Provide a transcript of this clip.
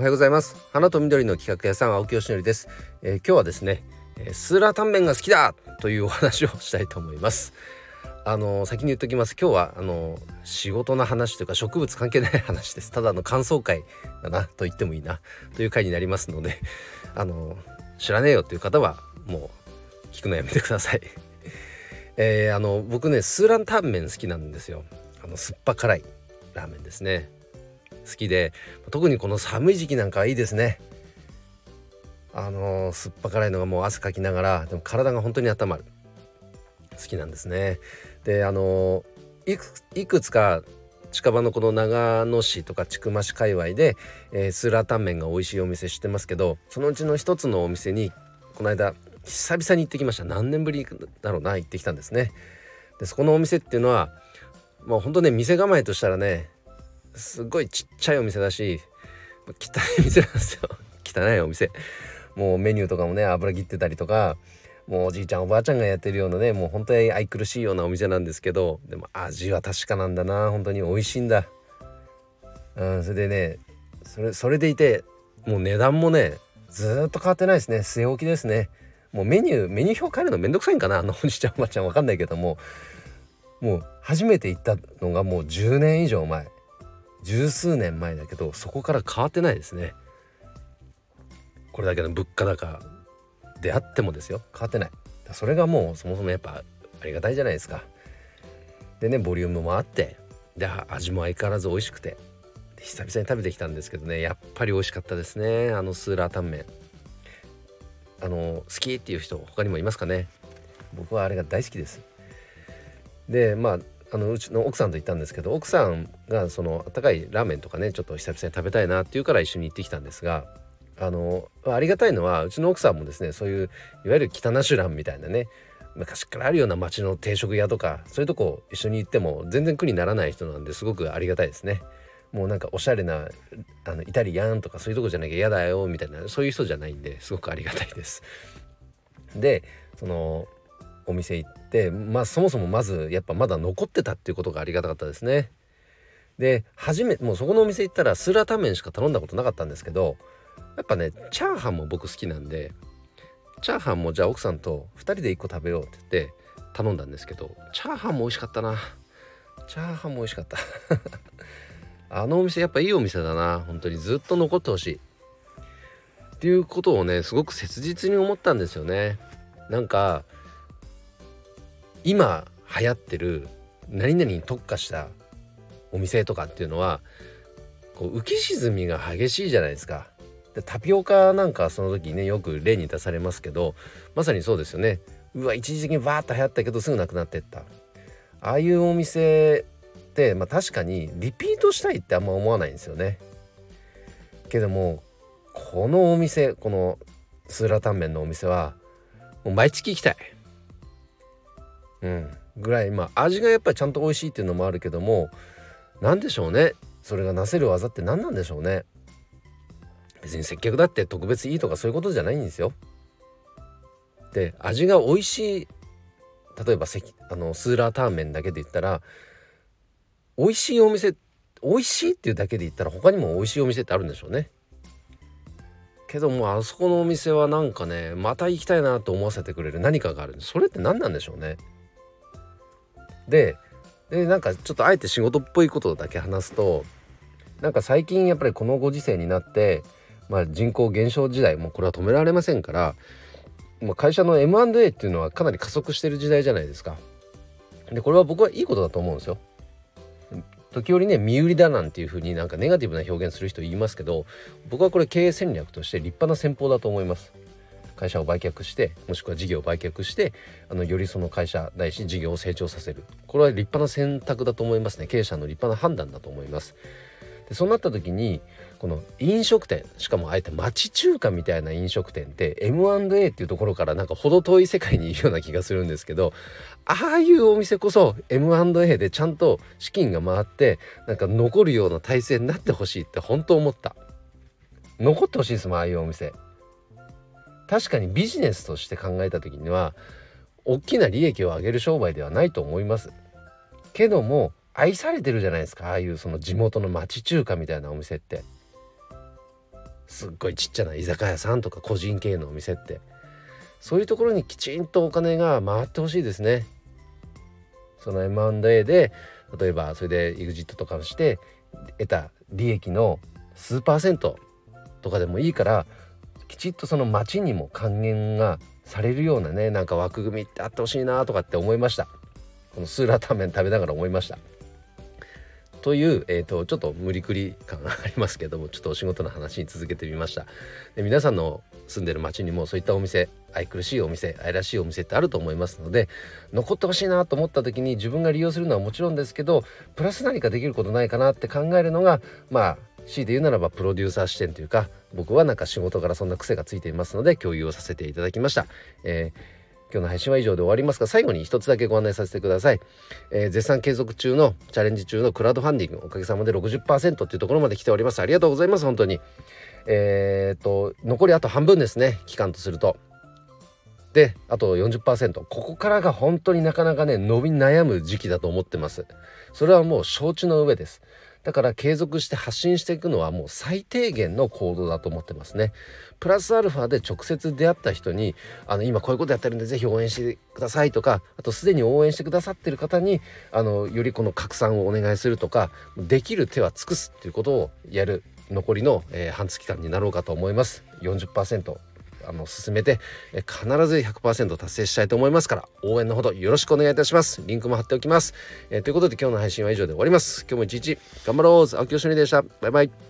おはようございます。花と緑の企画屋さん青木よしのりです、えー、今日はですね、えー、スーラータンメンが好きだというお話をしたいと思います。あのー、先に言っときます。今日はあの仕事の話というか植物関係ない話です。ただの感想会だなと言ってもいいなという回になりますのであの知らねえよという方はもう聞くのやめてください。えー、あの僕ねスーランタンメン好きなんですよ。あの酸っぱ辛いラーメンですね。好きで特にこの寒い時期なんかいいですね。あのー、酸っぱ辛いのがもう汗かきながらでも体が本当に温まる。好きなんですね。であのー、いくいくつか近場のこの長野市とか千曲市界隈で、えー、スーラータンメンが美味しいお店知ってますけどそのうちの一つのお店にこの間久々に行ってきました。何年ぶりだろうな行ってきたんですね。でそこのお店っていうのはもうほんとね店構えとしたらねすごいちっちゃいお店だし汚い店なんですよ。汚いお店。もうメニューとかもね油切ってたりとかもうおじいちゃんおばあちゃんがやってるようなねもう本当に愛くるしいようなお店なんですけどでも味は確かなんだな本当に。美味しいんだ。うんそれでねそれそれでいてもう値段もねずっと変わってないですね。据え置きですね。もうメニューメニュー表変えるのめんどくさいんかなあのおじいちゃんおばあちゃんわかんないけども。もう初めて行ったのがもう10年以上前。十数年前だけどそこから変わってないですね。これだけの物価高であってもですよ。変わってない。それがもうそもそもやっぱありがたいじゃないですか。でねボリュームもあってで味も相変わらず美味しくて久々に食べてきたんですけどねやっぱり美味しかったですね。あのスーラータンメン。あの好きっていう人他にもいますかね。僕はあれが大好きです。でまああのうちの奥さんと行ったんですけど奥さんがその温かいラーメンとかねちょっと久々に食べたいなっていうから一緒に行ってきたんですがあのありがたいのはうちの奥さんもですねそういういわゆる北ナシュランみたいなね昔からあるような町の定食屋とかそういうとこ一緒に行っても全然苦にならない人なんですごくありがたいですね。もうなんかおしゃれなあのイタリアンとかそういうとこじゃなきゃ嫌だよみたいなそういう人じゃないんですごくありがたいです。でそのお店行ってまあそもそもまずやっぱまだ残ってたっていうことがありがたかったですね。で初めもうそこのお店行ったらスーラータンメンしか頼んだことなかったんですけどやっぱねチャーハンも僕好きなんでチャーハンもじゃあ奥さんと2人で1個食べようって言って頼んだんですけどチャーハンも美味しかったな。チャーハンも美味しかった。あのお店やっぱいいお店だな。本当にずっと残ってほしい。っていうことをねすごく切実に思ったんですよね。なんか今流行ってる何々に特化したお店とかっていうのはこう浮き沈みが激しいじゃないですか。でタピオカなんかその時ねよく例に出されますけどまさにそうですよね。うわ一時的にバーッと流行ったけどすぐなくなってった。ああいうお店って、まあ、確かにリピートしたいってあんま思わないんですよね。けどもこのお店このスーラータンメンのお店はもう毎月行きたい。うん。ぐらいまあ味がやっぱりちゃんと美味しいっていうのもあるけども何でしょうね。それがなせる技って何なんでしょうね。別に接客だって特別いいとかそういうことじゃないんですよ。で味が美味しい例えばあのスーラータンメンだけで言ったら美味しいお店美味しいっていうだけで言ったら他にも美味しいお店ってあるんでしょうね。けどもあそこのお店はなんかねまた行きたいなと思わせてくれる何かがある。それって何なんでしょうね。ででなんかちょっとあえて仕事っぽいことだけ話すとなんか最近やっぱりこのご時世になって、まあ、人口減少時代もうこれは止められませんから、まあ、会社の M&A っていうのはかなり加速してる時代じゃないですか。でこれは僕はいいことだと思うんですよ。時折ね身売りだなんていう風になんかネガティブな表現する人言いますけど僕はこれ経営戦略として立派な戦法だと思います会社を売却してもしくは事業を売却してあのよりその会社ないし事業を成長させる。これは立派な選択だと思いますね。経営者の立派な判断だと思います。でそうなった時にこの飲食店しかもあえて町中華みたいな飲食店って M&A っていうところからなんか程遠い世界にいるような気がするんですけどああいうお店こそ M&A でちゃんと資金が回ってなんか残るような体制になってほしいって本当思った。残ってほしいですもんああいうお店。確かにビジネスとして考えた時には大きな利益を上げる商売ではないと思います。けども愛されてるじゃないですか。ああいうその地元の町中華みたいなお店って。すっごいちっちゃな居酒屋さんとか個人経営のお店って。そういうところにきちんとお金が回ってほしいですね。その M&A で例えばそれで EXIT とかして得た利益の数パーセントとかでもいいからきちっとその町にも還元がされるようなねなんか枠組みってあってほしいなとかって思いました。このスーラータンメン食べながら思いました。という、えーと、ちょっと無理くり感がありますけどもちょっとお仕事の話に続けてみました。で皆さんの住んでる町にもそういったお店愛くるしいお店愛らしいお店ってあると思いますので残ってほしいなと思った時に自分が利用するのはもちろんですけどプラス何かできることないかなって考えるのがまあ強いて言うならばプロデューサー視点というか僕はなんか仕事からそんな癖がついていますので共有をさせていただきました。えー今日の配信は以上で終わりますが最後に一つだけご案内させてください、えー、絶賛継続中のチャレンジ中のクラウドファンディングおかげさまで60%っていうところまで来ております。ありがとうございます本当に。えー、っと残りあと半分ですね期間とすると。であと40%ここからが本当になかなかね伸び悩む時期だと思ってます。それはもう承知の上です。だから継続して発信していくのはもう最低限の行動だと思ってますね。プラスアルファで直接出会った人にあの今こういうことやってるんで是非応援してくださいとかあとすでに応援してくださってる方にあのよりこの拡散をお願いするとかできる手は尽くすっていうことをやる残りの、えー、半月間になろうかと思います。40%あの進めてえ必ず100%達成したいと思いますから応援のほどよろしくお願いいたします。リンクも貼っておきます、えー、ということで今日の配信は以上で終わります。今日も一日頑張ろう。青木よしみでした。バイバイ。